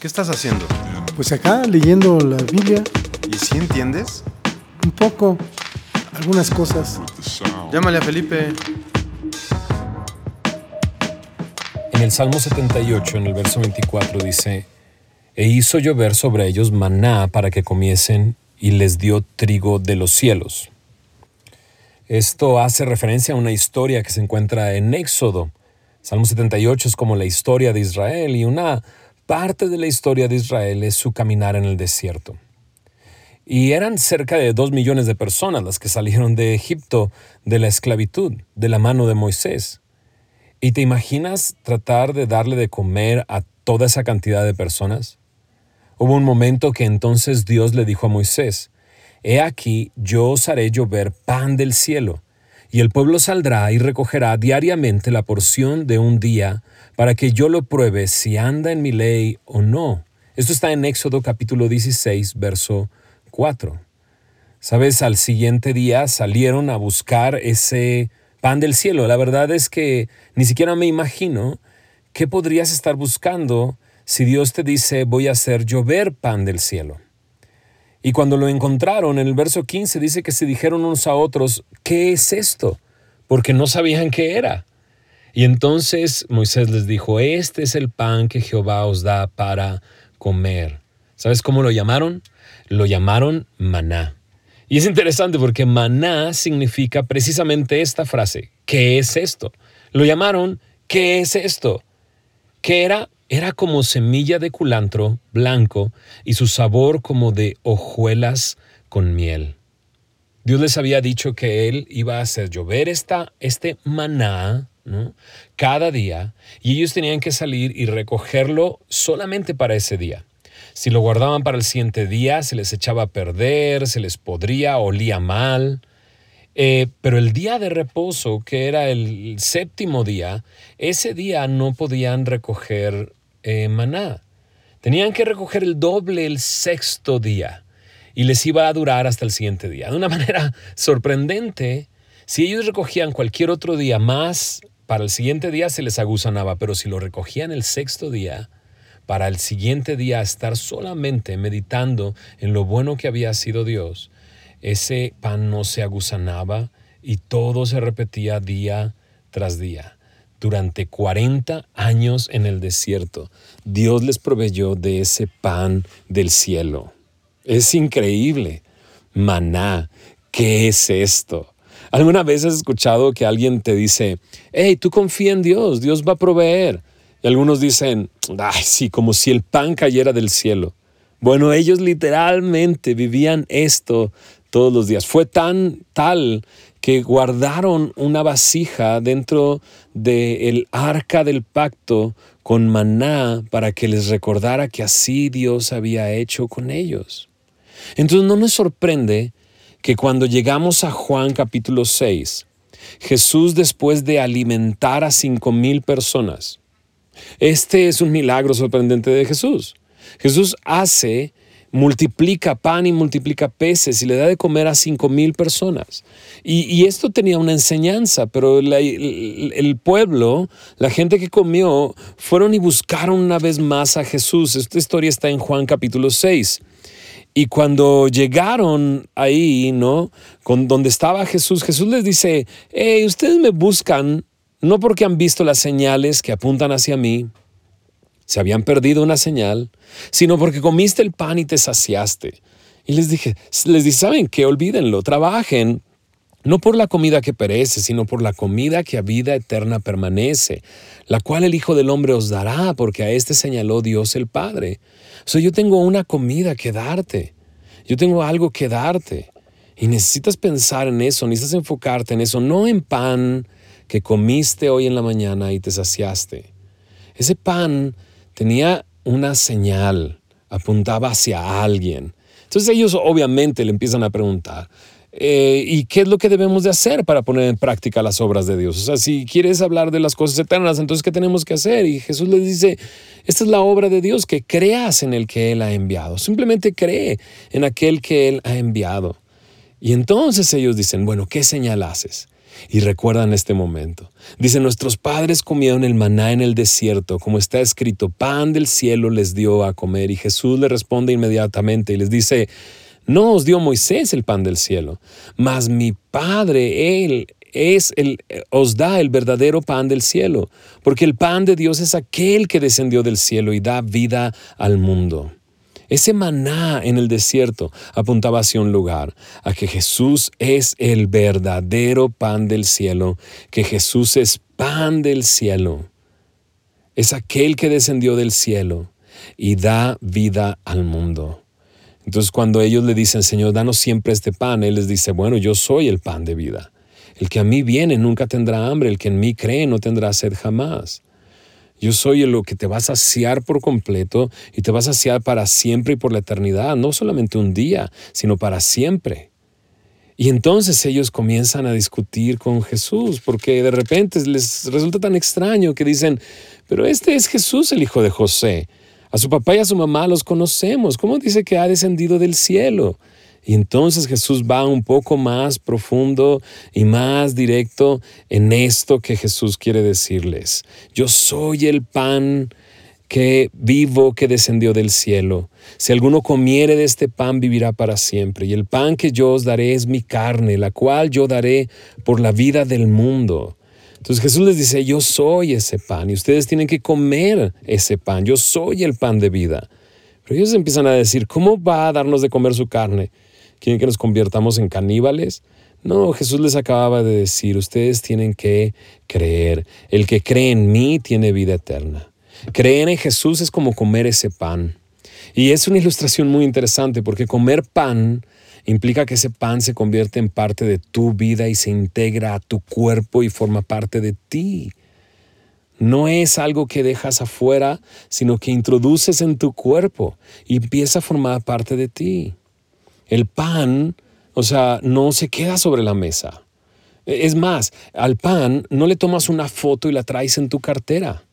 ¿Qué estás haciendo? Pues acá leyendo la Biblia, ¿Y si entiendes? un poco, algunas cosas. Llámale a Felipe. En el Salmo 78, en el verso 24, dice, E hizo llover sobre ellos maná para que comiesen, y les dio trigo de los cielos. Esto hace referencia a una historia que se encuentra en Éxodo. Salmo 78 es como la historia de Israel y una parte de la historia de Israel es su caminar en el desierto. Y eran cerca de dos millones de personas las que salieron de Egipto de la esclavitud, de la mano de Moisés. ¿Y te imaginas tratar de darle de comer a toda esa cantidad de personas? Hubo un momento que entonces Dios le dijo a Moisés, He aquí, yo os haré llover pan del cielo, y el pueblo saldrá y recogerá diariamente la porción de un día, para que yo lo pruebe si anda en mi ley o no. Esto está en Éxodo capítulo 16, verso 4. Sabes, al siguiente día salieron a buscar ese pan del cielo. La verdad es que ni siquiera me imagino qué podrías estar buscando si Dios te dice voy a hacer llover pan del cielo. Y cuando lo encontraron, en el verso 15 dice que se dijeron unos a otros, ¿qué es esto? Porque no sabían qué era. Y entonces Moisés les dijo, este es el pan que Jehová os da para comer. ¿Sabes cómo lo llamaron? Lo llamaron maná. Y es interesante porque maná significa precisamente esta frase, ¿qué es esto? Lo llamaron, ¿qué es esto? ¿Qué era? Era como semilla de culantro blanco y su sabor como de hojuelas con miel. Dios les había dicho que Él iba a hacer llover esta, este maná ¿no? cada día y ellos tenían que salir y recogerlo solamente para ese día. Si lo guardaban para el siguiente día, se les echaba a perder, se les podría, olía mal. Eh, pero el día de reposo, que era el séptimo día, ese día no podían recoger eh, maná. Tenían que recoger el doble el sexto día y les iba a durar hasta el siguiente día. De una manera sorprendente, si ellos recogían cualquier otro día más, para el siguiente día se les aguzanaba, pero si lo recogían el sexto día, para el siguiente día estar solamente meditando en lo bueno que había sido Dios, ese pan no se aguzanaba y todo se repetía día tras día. Durante 40 años en el desierto, Dios les proveyó de ese pan del cielo. Es increíble. Maná, ¿qué es esto? ¿Alguna vez has escuchado que alguien te dice, hey, tú confía en Dios, Dios va a proveer? Y algunos dicen, ay, sí, como si el pan cayera del cielo. Bueno, ellos literalmente vivían esto todos los días. Fue tan tal que guardaron una vasija dentro del arca del pacto con maná para que les recordara que así Dios había hecho con ellos. Entonces no nos sorprende que cuando llegamos a Juan capítulo 6, Jesús después de alimentar a cinco mil personas, este es un milagro sorprendente de Jesús. Jesús hace multiplica pan y multiplica peces y le da de comer a cinco mil personas. Y, esto tenía una enseñanza, pero el, el, pueblo, la gente que comió, fueron y buscaron una vez más a Jesús. Esta historia está en Juan capítulo 6. Y cuando llegaron ahí, ¿no? Con donde estaba Jesús, Jesús les dice, hey, ustedes me buscan no porque han visto las señales que apuntan hacia mí, se habían perdido una señal, sino porque comiste el pan y te saciaste. Y les dije, les dije, ¿saben qué? Olvídenlo, trabajen, no por la comida que perece, sino por la comida que a vida eterna permanece, la cual el Hijo del Hombre os dará, porque a este señaló Dios el Padre. O sea, yo tengo una comida que darte, yo tengo algo que darte. Y necesitas pensar en eso, necesitas enfocarte en eso, no en pan que comiste hoy en la mañana y te saciaste. Ese pan tenía una señal, apuntaba hacia alguien. Entonces ellos obviamente le empiezan a preguntar, eh, ¿y qué es lo que debemos de hacer para poner en práctica las obras de Dios? O sea, si quieres hablar de las cosas eternas, entonces ¿qué tenemos que hacer? Y Jesús les dice, esta es la obra de Dios, que creas en el que Él ha enviado. Simplemente cree en aquel que Él ha enviado. Y entonces ellos dicen, bueno, ¿qué señal haces? Y recuerdan este momento. Dice, nuestros padres comieron el maná en el desierto, como está escrito, pan del cielo les dio a comer. Y Jesús le responde inmediatamente y les dice, no os dio Moisés el pan del cielo, mas mi Padre, Él es el, os da el verdadero pan del cielo, porque el pan de Dios es aquel que descendió del cielo y da vida al mundo. Ese maná en el desierto apuntaba hacia un lugar, a que Jesús es el verdadero pan del cielo, que Jesús es pan del cielo. Es aquel que descendió del cielo y da vida al mundo. Entonces cuando ellos le dicen, Señor, danos siempre este pan, Él les dice, bueno, yo soy el pan de vida. El que a mí viene nunca tendrá hambre, el que en mí cree no tendrá sed jamás. Yo soy el que te va a saciar por completo y te va a saciar para siempre y por la eternidad, no solamente un día, sino para siempre. Y entonces ellos comienzan a discutir con Jesús, porque de repente les resulta tan extraño que dicen, pero este es Jesús el hijo de José. A su papá y a su mamá los conocemos. ¿Cómo dice que ha descendido del cielo? Y entonces Jesús va un poco más profundo y más directo en esto que Jesús quiere decirles. Yo soy el pan que vivo que descendió del cielo. Si alguno comiere de este pan vivirá para siempre. Y el pan que yo os daré es mi carne, la cual yo daré por la vida del mundo. Entonces Jesús les dice, yo soy ese pan y ustedes tienen que comer ese pan. Yo soy el pan de vida. Pero ellos empiezan a decir, ¿cómo va a darnos de comer su carne? ¿Quieren que nos convirtamos en caníbales? No, Jesús les acababa de decir, ustedes tienen que creer. El que cree en mí tiene vida eterna. Creer en Jesús es como comer ese pan. Y es una ilustración muy interesante porque comer pan implica que ese pan se convierte en parte de tu vida y se integra a tu cuerpo y forma parte de ti. No es algo que dejas afuera, sino que introduces en tu cuerpo y empieza a formar parte de ti. El pan, o sea, no se queda sobre la mesa. Es más, al pan no le tomas una foto y la traes en tu cartera.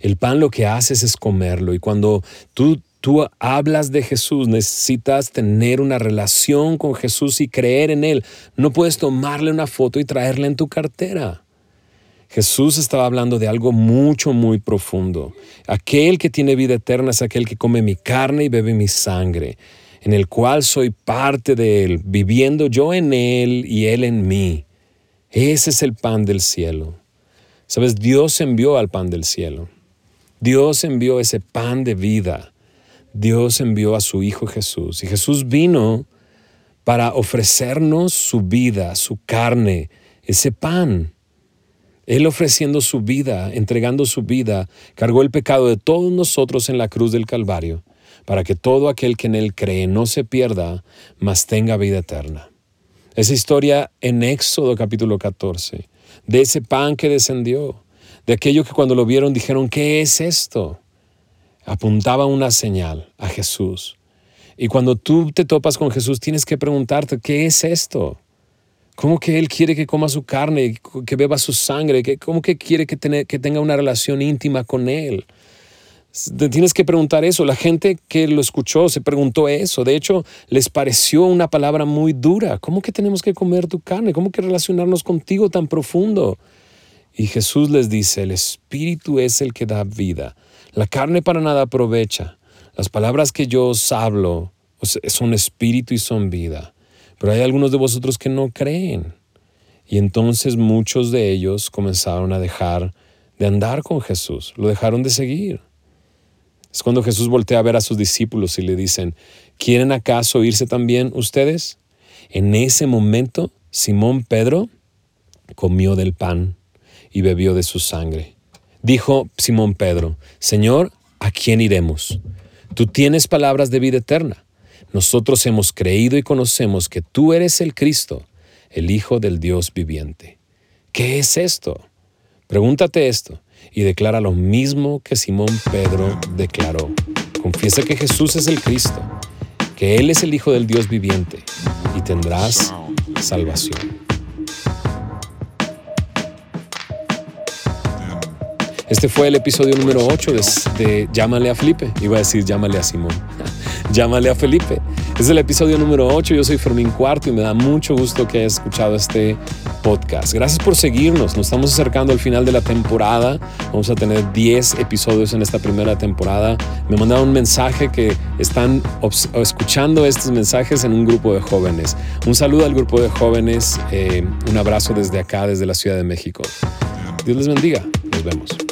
El pan lo que haces es comerlo y cuando tú, tú hablas de Jesús necesitas tener una relación con Jesús y creer en Él. No puedes tomarle una foto y traerla en tu cartera. Jesús estaba hablando de algo mucho, muy profundo. Aquel que tiene vida eterna es aquel que come mi carne y bebe mi sangre en el cual soy parte de Él, viviendo yo en Él y Él en mí. Ese es el pan del cielo. Sabes, Dios envió al pan del cielo. Dios envió ese pan de vida. Dios envió a su Hijo Jesús. Y Jesús vino para ofrecernos su vida, su carne, ese pan. Él ofreciendo su vida, entregando su vida, cargó el pecado de todos nosotros en la cruz del Calvario para que todo aquel que en él cree no se pierda, mas tenga vida eterna. Esa historia en Éxodo capítulo 14, de ese pan que descendió, de aquello que cuando lo vieron dijeron, ¿qué es esto? Apuntaba una señal a Jesús. Y cuando tú te topas con Jesús, tienes que preguntarte, ¿qué es esto? ¿Cómo que Él quiere que coma su carne, que beba su sangre? ¿Cómo que quiere que, que tenga una relación íntima con Él? Te tienes que preguntar eso. La gente que lo escuchó se preguntó eso. De hecho, les pareció una palabra muy dura. ¿Cómo que tenemos que comer tu carne? ¿Cómo que relacionarnos contigo tan profundo? Y Jesús les dice, el Espíritu es el que da vida. La carne para nada aprovecha. Las palabras que yo os hablo son espíritu y son vida. Pero hay algunos de vosotros que no creen. Y entonces muchos de ellos comenzaron a dejar de andar con Jesús. Lo dejaron de seguir. Es cuando Jesús voltea a ver a sus discípulos y le dicen, ¿quieren acaso irse también ustedes? En ese momento, Simón Pedro comió del pan y bebió de su sangre. Dijo Simón Pedro, Señor, ¿a quién iremos? Tú tienes palabras de vida eterna. Nosotros hemos creído y conocemos que tú eres el Cristo, el Hijo del Dios viviente. ¿Qué es esto? Pregúntate esto y declara lo mismo que Simón Pedro declaró. Confiesa que Jesús es el Cristo, que Él es el Hijo del Dios viviente y tendrás salvación. Este fue el episodio número 8 de, Llámale a Felipe. Iba a decir llámale a Simón. llámale a Felipe. Es el episodio número 8, yo soy Fermín Cuarto y me da mucho gusto que hayas escuchado este podcast. Gracias por seguirnos, nos estamos acercando al final de la temporada, vamos a tener 10 episodios en esta primera temporada. Me mandaron un mensaje que están escuchando estos mensajes en un grupo de jóvenes. Un saludo al grupo de jóvenes, eh, un abrazo desde acá, desde la Ciudad de México. Dios les bendiga, nos vemos.